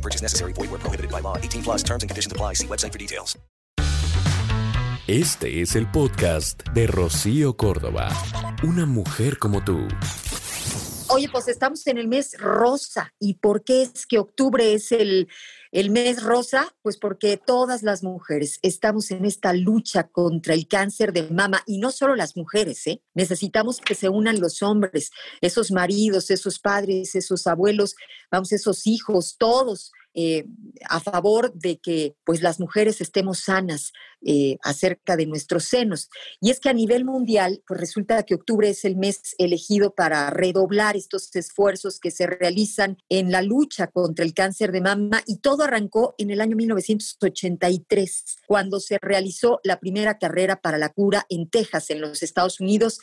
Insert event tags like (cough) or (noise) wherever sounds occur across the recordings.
No purchase necessary. Void where prohibited by law. 18 plus terms and conditions apply. See website for details. Este es el podcast de Rocío Córdoba. Una mujer como tú. Oye, pues estamos en el mes rosa. ¿Y por qué es que octubre es el, el mes rosa? Pues porque todas las mujeres estamos en esta lucha contra el cáncer de mama y no solo las mujeres, ¿eh? Necesitamos que se unan los hombres, esos maridos, esos padres, esos abuelos, vamos, esos hijos, todos. Eh, a favor de que pues las mujeres estemos sanas eh, acerca de nuestros senos. Y es que a nivel mundial, pues resulta que octubre es el mes elegido para redoblar estos esfuerzos que se realizan en la lucha contra el cáncer de mama y todo arrancó en el año 1983, cuando se realizó la primera carrera para la cura en Texas, en los Estados Unidos.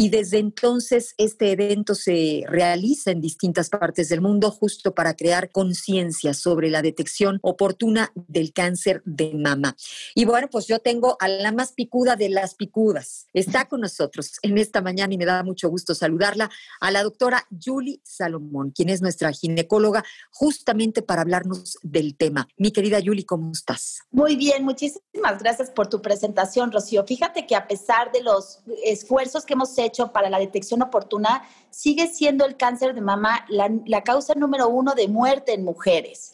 Y desde entonces este evento se realiza en distintas partes del mundo justo para crear conciencia sobre la detección oportuna del cáncer de mama. Y bueno, pues yo tengo a la más picuda de las picudas. Está con nosotros en esta mañana y me da mucho gusto saludarla a la doctora Julie Salomón, quien es nuestra ginecóloga, justamente para hablarnos del tema. Mi querida Julie, ¿cómo estás? Muy bien, muchísimas gracias por tu presentación, Rocío. Fíjate que a pesar de los esfuerzos que hemos hecho para la detección oportuna, sigue siendo el cáncer de mama la, causa número uno de muerte en mujeres.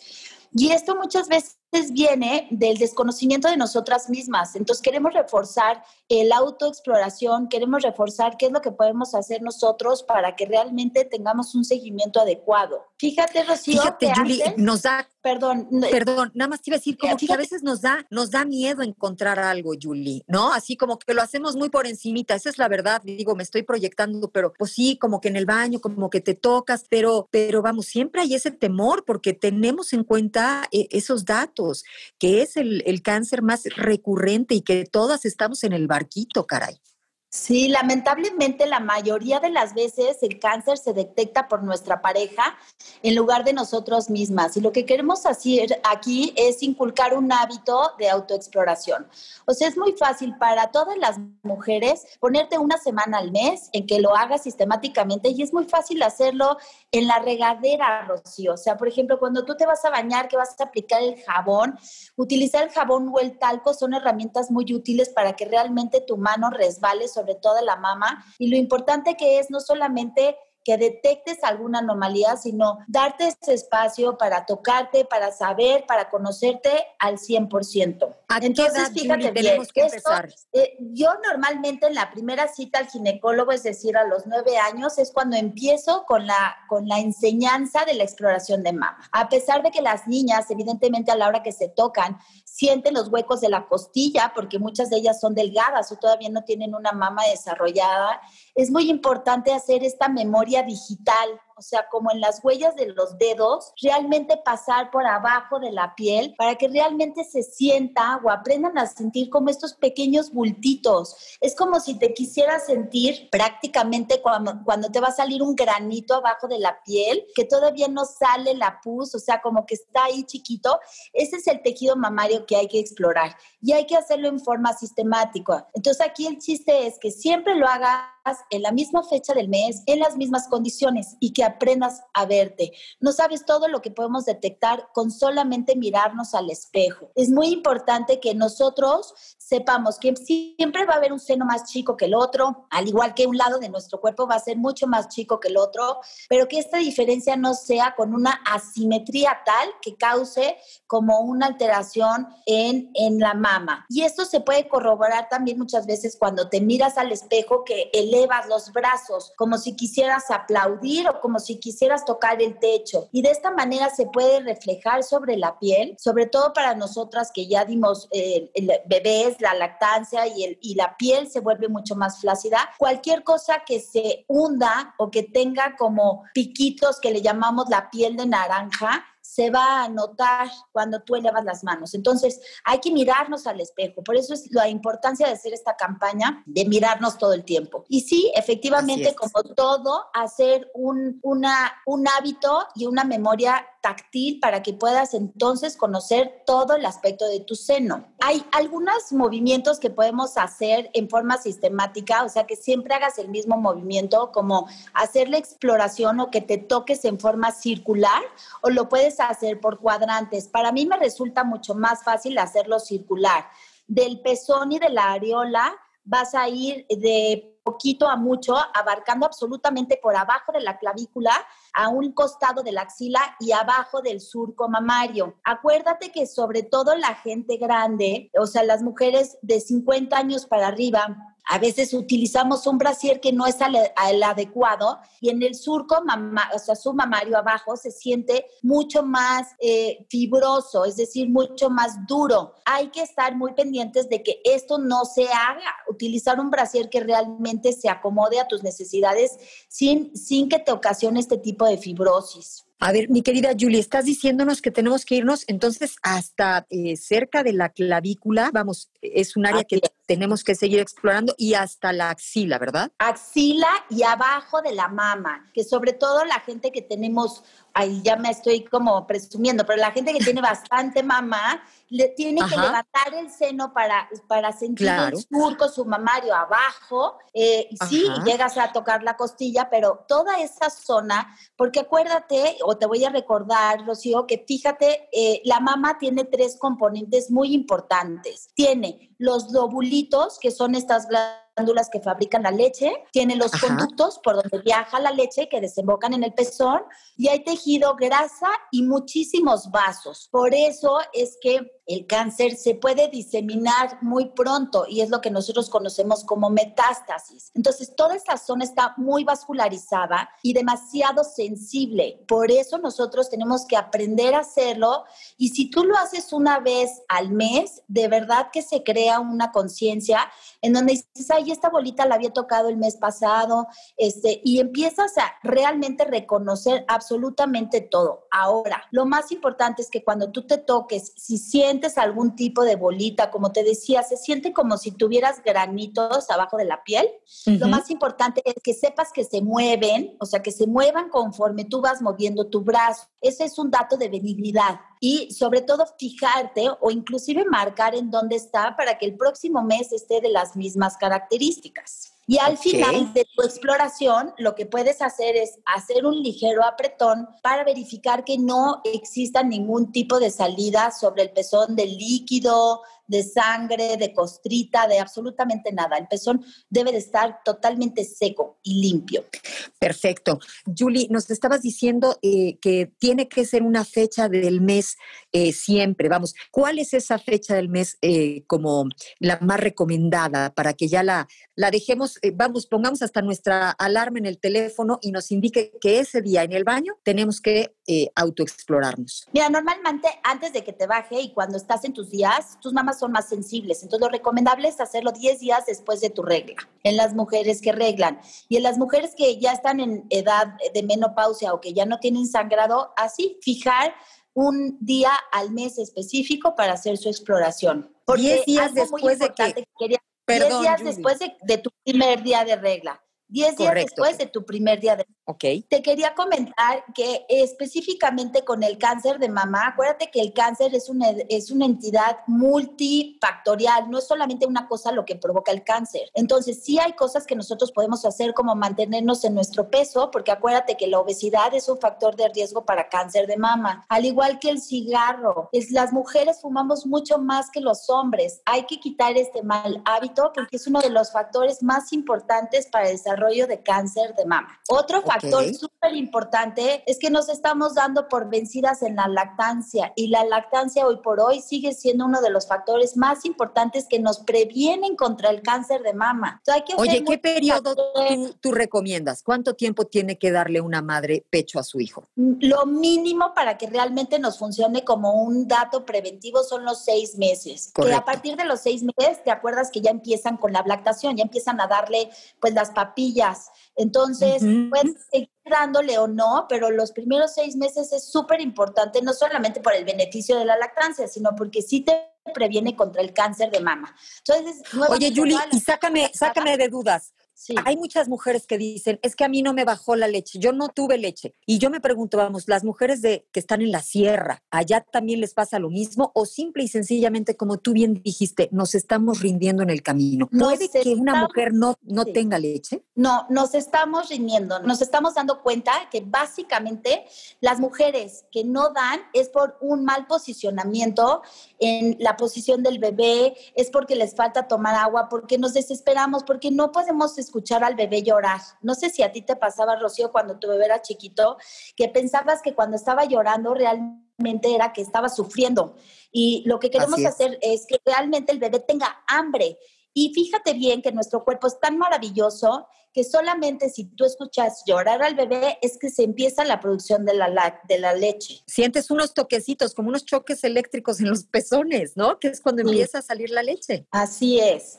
Y esto muchas veces viene del desconocimiento de nosotras mismas. Entonces queremos reforzar el autoexploración, queremos reforzar qué es lo que podemos hacer nosotros para que realmente tengamos un seguimiento adecuado. Fíjate, Rocío, Fíjate, Julie, nos da perdón, no- Perdón, nada más te iba a decir, como que a veces nos da, nos da miedo encontrar algo, Julie, ¿no? Así como que lo hacemos muy por encimita, esa es la verdad, digo, me estoy proyectando, pero pues sí, como que en el baño, como que te tocas, pero, pero vamos, siempre hay ese temor porque tenemos en cuenta eh, esos datos, que es el, el cáncer más recurrente y que todas estamos en el barquito, caray. Sí, lamentablemente la mayoría de las veces el cáncer se detecta por nuestra pareja en lugar de nosotros mismas. Y lo que queremos hacer aquí es inculcar un hábito de autoexploración. O sea, es muy fácil para todas las mujeres ponerte una semana al mes en que lo hagas sistemáticamente y es muy fácil hacerlo en la regadera, Rocío. O sea, por ejemplo, cuando tú te vas a bañar, que vas a aplicar el jabón, utilizar el jabón o el talco son herramientas muy útiles para que realmente tu mano resbale sobre toda la mama. Y lo importante que es no solamente que detectes alguna anomalía, sino darte ese espacio para tocarte, para saber, para conocerte al 100%. ¿A qué edad, Julie, tenemos que esto, empezar? eh, yo normalmente en la primera cita al ginecólogo, es decir, a los nueve años, es cuando empiezo con la, con la enseñanza de la exploración de mama. A pesar de que las niñas, evidentemente a la hora que se tocan, sienten los huecos de la costilla, porque muchas de ellas son delgadas o todavía no tienen una mama desarrollada, es muy importante hacer esta memoria digital, o sea, como en las huellas de los dedos, realmente pasar por abajo de la piel para que realmente se sienta o aprendan a sentir como estos pequeños bultitos. Es como si te quisieras sentir prácticamente cuando, cuando te va a salir un granito abajo de la piel, que todavía no sale la pus, o sea, como que está ahí chiquito. Ese es el tejido mamario que hay que explorar y hay que hacerlo en forma sistemática. Entonces aquí el chiste es que siempre lo hagas en la misma fecha del mes, en las mismas condiciones y que aprendas a verte. No sabes todo lo que podemos detectar con solamente mirarnos al espejo. Es muy importante que nosotros sepamos que siempre va a haber un seno más chico que el otro, al igual que un lado de nuestro cuerpo va a ser mucho más chico que el otro, pero que esta diferencia no sea con una asimetría tal que cause como una alteración en, en la mama. Y esto se puede corroborar también muchas veces cuando te miras al espejo que elevas los brazos como si quisieras aplaudir o como si quisieras tocar el techo. Y de esta manera se puede reflejar sobre la piel, sobre todo para nosotras que ya dimos eh, bebés, la lactancia y, el, y la piel se vuelve mucho más flácida. Cualquier cosa que se hunda o que tenga como piquitos que le llamamos la piel de naranja, se va a notar cuando tú elevas las manos. Entonces, hay que mirarnos al espejo. Por eso es la importancia de hacer esta campaña, de mirarnos todo el tiempo. Y sí, efectivamente, como todo, hacer un, una, un hábito y una memoria táctil para que puedas entonces conocer todo el aspecto de tu seno. Hay algunos movimientos que podemos hacer en forma sistemática, o sea, que siempre hagas el mismo movimiento, como hacer la exploración o que te toques en forma circular, o lo puedes hacer por cuadrantes. Para mí me resulta mucho más fácil hacerlo circular. Del pezón y de la areola vas a ir de poquito a mucho, abarcando absolutamente por abajo de la clavícula, a un costado de la axila y abajo del surco mamario. Acuérdate que sobre todo la gente grande, o sea, las mujeres de 50 años para arriba, a veces utilizamos un brasier que no es el adecuado y en el surco, o sea, su mamario abajo se siente mucho más eh, fibroso, es decir, mucho más duro. Hay que estar muy pendientes de que esto no se haga, utilizar un brasier que realmente se acomode a tus necesidades sin, sin que te ocasione este tipo de fibrosis. A ver, mi querida Julie, estás diciéndonos que tenemos que irnos entonces hasta eh, cerca de la clavícula, vamos, es un área que tenemos que seguir explorando y hasta la axila, ¿verdad? Axila y abajo de la mama, que sobre todo la gente que tenemos ahí ya me estoy como presumiendo, pero la gente que tiene (laughs) bastante mamá, le tiene que levantar el seno para, para sentir el surco, su mamario abajo, eh, sí, llegas a tocar la costilla, pero toda esa zona, porque acuérdate, o te voy a recordar, Rocío, que fíjate, eh, la mama tiene tres componentes muy importantes. Tiene los lobulitos, que son estas glándulas que fabrican la leche, tiene los conductos por donde viaja la leche que desembocan en el pezón y hay tejido, grasa y muchísimos vasos. Por eso es que el cáncer se puede diseminar muy pronto y es lo que nosotros conocemos como metástasis. Entonces, toda esta zona está muy vascularizada y demasiado sensible. Por eso nosotros tenemos que aprender a hacerlo y si tú lo haces una vez al mes, de verdad que se crea una conciencia en donde dices, ay, esta bolita la había tocado el mes pasado, este, y empiezas a realmente reconocer absolutamente todo. Ahora, lo más importante es que cuando tú te toques, si sientes sientes algún tipo de bolita, como te decía, se siente como si tuvieras granitos abajo de la piel. Lo más importante es que sepas que se mueven, o sea, que se muevan conforme tú vas moviendo tu brazo. Ese es un dato de benignidad. Y sobre todo fijarte o inclusive marcar en dónde está para que el próximo mes esté de las mismas características. Y al final de tu exploración, lo que puedes hacer es hacer un ligero apretón para verificar que no exista ningún tipo de salida sobre el pezón de líquido, de sangre, de costrita, de absolutamente nada. El pezón debe de estar totalmente seco y limpio. Perfecto. Julie, nos estabas diciendo eh, que tiene que ser una fecha del mes eh, siempre. Vamos, ¿cuál es esa fecha del mes eh, como la más recomendada para que ya la, la dejemos, vamos, pongamos hasta nuestra alarma en el teléfono y nos indique que ese día en el baño tenemos que autoexplorarnos? Mira, normalmente antes de que te baje y cuando estás en tus días, tus mamás son más sensibles. Entonces, lo recomendable es hacerlo 10 días después de tu regla, en las mujeres que reglan. Y en las mujeres que ya están en edad de menopausia o que ya no tienen sangrado, así, fijar un día al mes específico para hacer su exploración. Porque 10 días después de que... días después de, de tu primer día de regla. 10 días después de tu primer día de Ok. Te quería comentar que específicamente con el cáncer de mama, acuérdate que el cáncer es una, es una entidad multifactorial, no es solamente una cosa lo que provoca el cáncer. Entonces, sí hay cosas que nosotros podemos hacer como mantenernos en nuestro peso, porque acuérdate que la obesidad es un factor de riesgo para cáncer de mama, al igual que el cigarro. Es, las mujeres fumamos mucho más que los hombres. Hay que quitar este mal hábito porque es uno de los factores más importantes para el desarrollo de cáncer de mama. Otro factor factor súper importante es que nos estamos dando por vencidas en la lactancia y la lactancia hoy por hoy sigue siendo uno de los factores más importantes que nos previenen contra el cáncer de mama. Oye, ¿qué periodo tú, recomiendas? ¿Cuánto tiempo tiene que darle una madre pecho a su hijo? Mm, lo mínimo para que realmente nos funcione como un dato preventivo son los seis meses. Que a partir de los seis meses, te acuerdas que ya empiezan con la lactación, ya empiezan a darle pues las Entonces, pues dándole o no, pero los primeros seis meses es súper importante, no solamente por el beneficio de la lactancia, sino porque sí te previene contra el cáncer de mama. Entonces, Oye, Julie, y sácame, sácame de dudas. Hay muchas mujeres que dicen, es que a mí no me bajó la leche, yo no tuve leche. Y yo me pregunto, vamos, las mujeres de, que están en la sierra, ¿allá también les pasa lo mismo? ¿O simple y sencillamente, como tú bien dijiste, nos estamos rindiendo en el camino? ¿Puede que una mujer no, no tenga leche? No, nos estamos rindiendo, nos estamos dando cuenta que básicamente las mujeres que no dan es por un mal posicionamiento en la posición del bebé, es porque les falta tomar agua, porque nos desesperamos, porque no podemos escuchar al bebé llorar. No sé si a ti te pasaba, Rocío, cuando tu bebé era chiquito, que pensabas que cuando estaba llorando realmente era que estaba sufriendo. Y lo que queremos hacer es que realmente el bebé tenga hambre. Y fíjate bien que nuestro cuerpo es tan maravilloso que solamente si tú escuchas llorar al bebé es que se empieza la producción de la, de la leche. Sientes unos toquecitos, como unos choques eléctricos en los pezones, ¿no? Que es cuando empieza a salir la leche. Así es.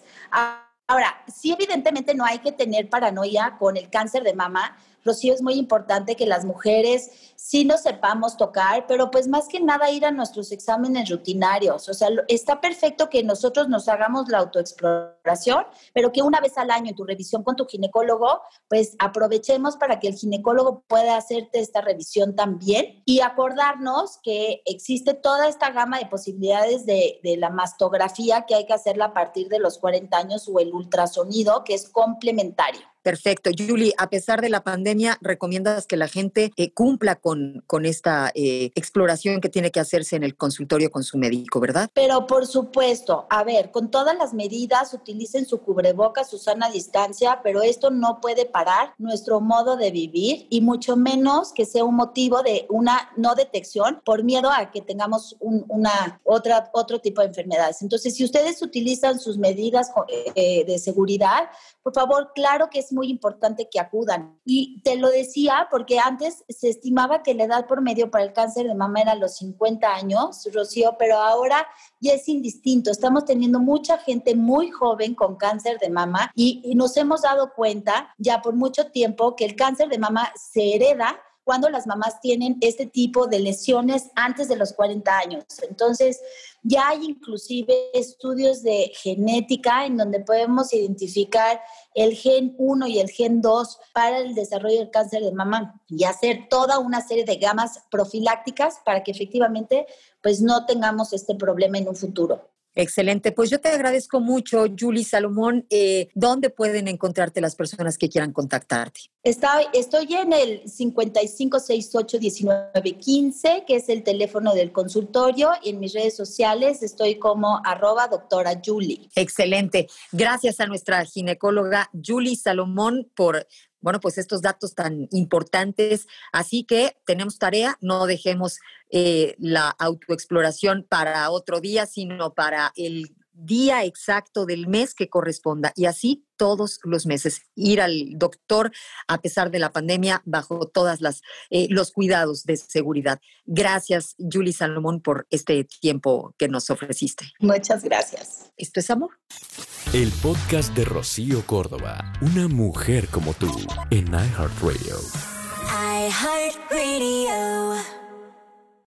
Ahora, sí, evidentemente no hay que tener paranoia con el cáncer de mama. Rocío, es muy importante que las mujeres sí nos sepamos tocar, pero pues más que nada ir a nuestros exámenes rutinarios. O sea, está perfecto que nosotros nos hagamos la autoexploración, pero que una vez al año en tu revisión con tu ginecólogo, pues aprovechemos para que el ginecólogo pueda hacerte esta revisión también y acordarnos que existe toda esta gama de posibilidades de, de la mastografía que hay que hacerla a partir de los 40 años o el ultrasonido, que es complementario. Perfecto. Julie, a pesar de la pandemia, ¿recomiendas que la gente eh, cumpla con, con esta eh, exploración que tiene que hacerse en el consultorio con su médico, verdad? Pero por supuesto, a ver, con todas las medidas, utilicen su cubreboca, su sana distancia, pero esto no puede parar nuestro modo de vivir y mucho menos que sea un motivo de una no detección por miedo a que tengamos una otra otro tipo de enfermedades. Entonces, si ustedes utilizan sus medidas eh, de seguridad, por favor, claro que es muy importante que acudan. Y te lo decía porque antes se estimaba que la edad por medio para el cáncer de mama era los 50 años, Rocío, pero ahora ya es indistinto. Estamos teniendo mucha gente muy joven con cáncer de mama y, y nos hemos dado cuenta ya por mucho tiempo que el cáncer de mama se hereda cuando las mamás tienen este tipo de lesiones antes de los 40 años. Entonces, ya hay inclusive estudios de genética en donde podemos identificar el gen 1 y el gen 2 para el desarrollo del cáncer de mama y hacer toda una serie de gamas profilácticas para que efectivamente pues no tengamos este problema en un futuro. Excelente. Pues yo te agradezco mucho, Julie Salomón. Eh, ¿Dónde pueden encontrarte las personas que quieran contactarte? estoy en el 55681915, que es el teléfono del consultorio, y en mis redes sociales estoy como arroba doctora Julie. Excelente. Gracias a nuestra ginecóloga Julie Salomón por bueno, pues estos datos tan importantes. Así que tenemos tarea, no dejemos eh, la autoexploración para otro día, sino para el día exacto del mes que corresponda y así todos los meses ir al doctor a pesar de la pandemia bajo todas las eh, los cuidados de seguridad. Gracias Julie Salomón por este tiempo que nos ofreciste. Muchas gracias. Esto es amor. El podcast de Rocío Córdoba, una mujer como tú en iHeartRadio. iHeartRadio.